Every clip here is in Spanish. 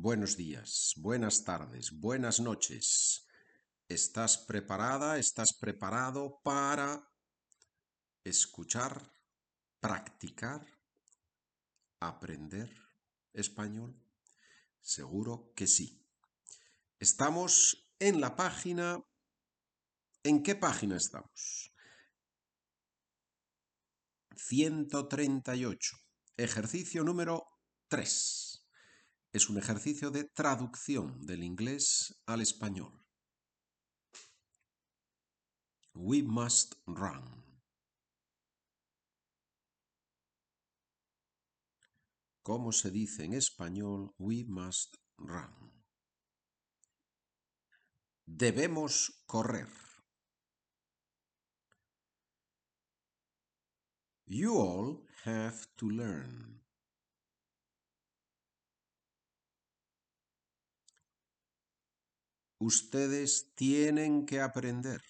buenos días, buenas tardes, buenas noches. ¿Estás preparada? ¿Estás preparado para escuchar, practicar, aprender español? Seguro que sí. Estamos en la página... ¿En qué página estamos? 138. Ejercicio número 3. Es un ejercicio de traducción del inglés al español. We must run. ¿Cómo se dice en español? We must run. Debemos correr. You all have to learn. Ustedes tienen que aprender.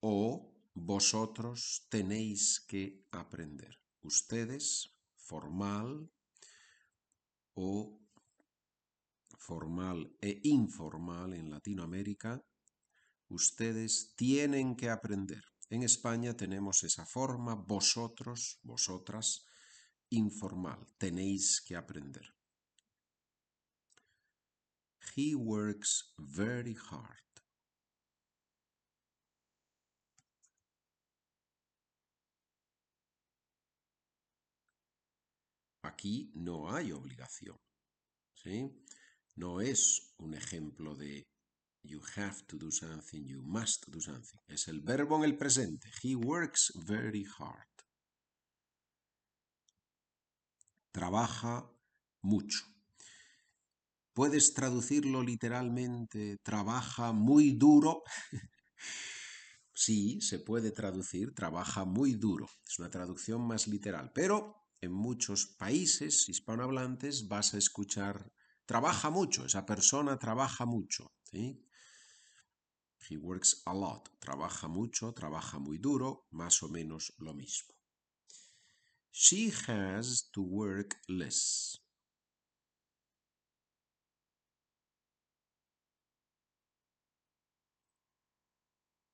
O vosotros tenéis que aprender. Ustedes, formal o formal e informal en Latinoamérica, ustedes tienen que aprender. En España tenemos esa forma, vosotros, vosotras, informal, tenéis que aprender. He works very hard. Aquí no hay obligación. ¿sí? No es un ejemplo de you have to do something, you must do something. Es el verbo en el presente. He works very hard. Trabaja mucho. Puedes traducirlo literalmente, trabaja muy duro. sí, se puede traducir, trabaja muy duro. Es una traducción más literal. Pero en muchos países hispanohablantes vas a escuchar trabaja mucho, esa persona trabaja mucho. He works a lot, trabaja mucho, trabaja muy duro, más o menos lo mismo. She has to work less.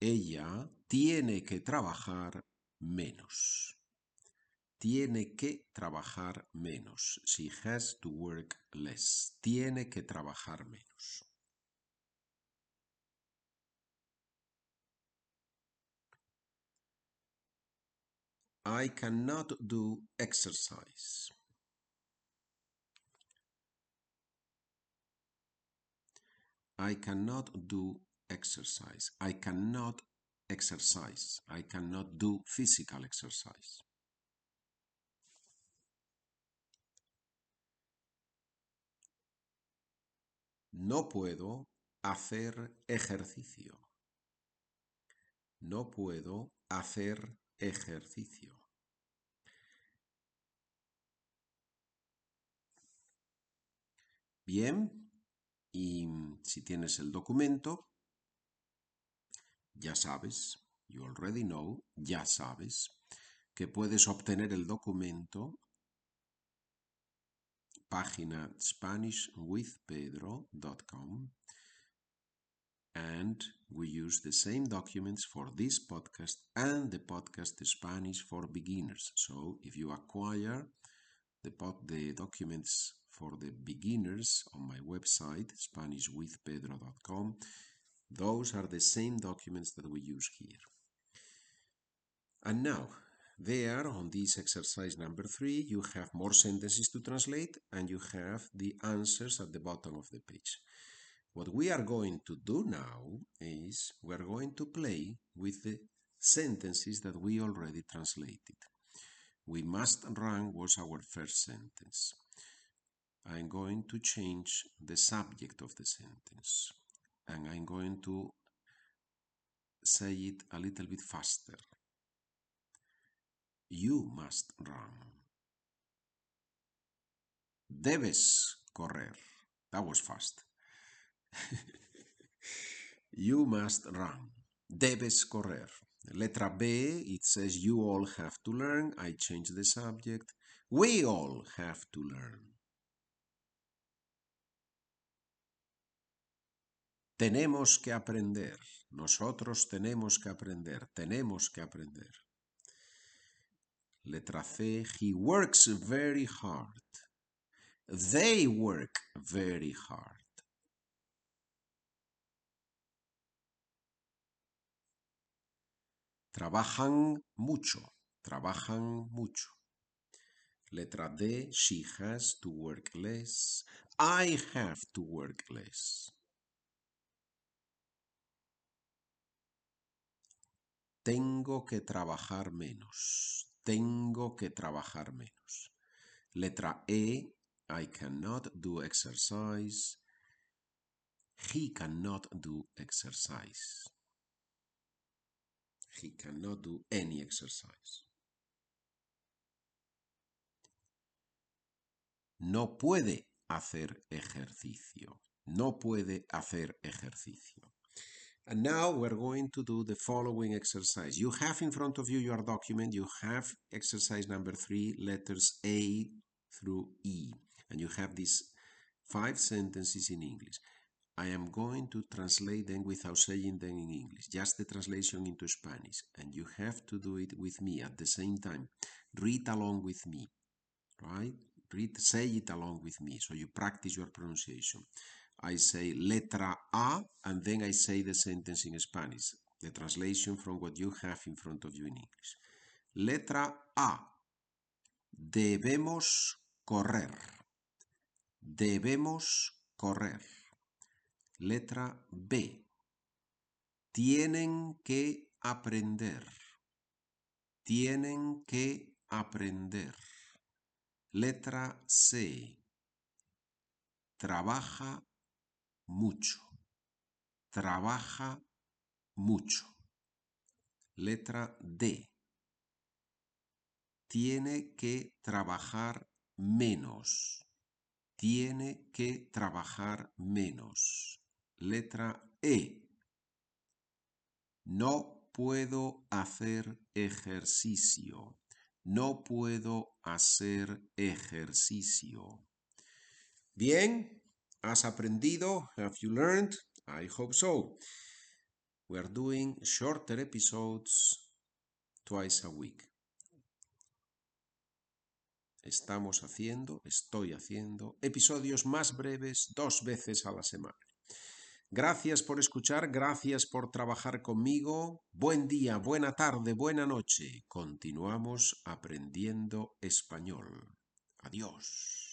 Ella tiene que trabajar menos tiene que trabajar menos. She has to work less. Tiene que trabajar menos. I cannot do exercise. I cannot do exercise. I cannot exercise. I cannot do physical exercise. No puedo hacer ejercicio. No puedo hacer ejercicio. Bien, y si tienes el documento, ya sabes, you already know, ya sabes, que puedes obtener el documento página SpanishWithPedro.com and we use the same documents for this podcast and the podcast Spanish for Beginners. So if you acquire the, the documents for the beginners on my website, SpanishWithPedro.com, those are the same documents that we use here. And now, there, on this exercise number three, you have more sentences to translate and you have the answers at the bottom of the page. What we are going to do now is we are going to play with the sentences that we already translated. We must run was our first sentence. I'm going to change the subject of the sentence and I'm going to say it a little bit faster. You must run. Debes correr. That was fast. you must run. Debes correr. Letra B, it says you all have to learn. I change the subject. We all have to learn. Tenemos que aprender. Nosotros tenemos que aprender. Tenemos que aprender. Letra C. He works very hard. They work very hard. Trabajan mucho. Trabajan mucho. Letra D. She has to work less. I have to work less. Tengo que trabajar menos. Tengo que trabajar menos. Letra E. I cannot do exercise. He cannot do exercise. He cannot do any exercise. No puede hacer ejercicio. No puede hacer ejercicio. And now we're going to do the following exercise. You have in front of you your document. You have exercise number three, letters A through E. And you have these five sentences in English. I am going to translate them without saying them in English, just the translation into Spanish. And you have to do it with me at the same time. Read along with me, right? Read, say it along with me, so you practice your pronunciation. I say letra A, and then I say the sentence in Spanish, the translation from what you have in front of you in English. Letra A. Debemos correr. Debemos correr. Letra B. Tienen que aprender. Tienen que aprender. Letra C. Trabaja mucho. Trabaja mucho. Letra D. Tiene que trabajar menos. Tiene que trabajar menos. Letra E. No puedo hacer ejercicio. No puedo hacer ejercicio. Bien, ¿has aprendido? Have you learned? I hope so. We are doing shorter episodes twice a week. Estamos haciendo, estoy haciendo episodios más breves dos veces a la semana. Gracias por escuchar, gracias por trabajar conmigo. Buen día, buena tarde, buena noche. Continuamos aprendiendo español. Adiós.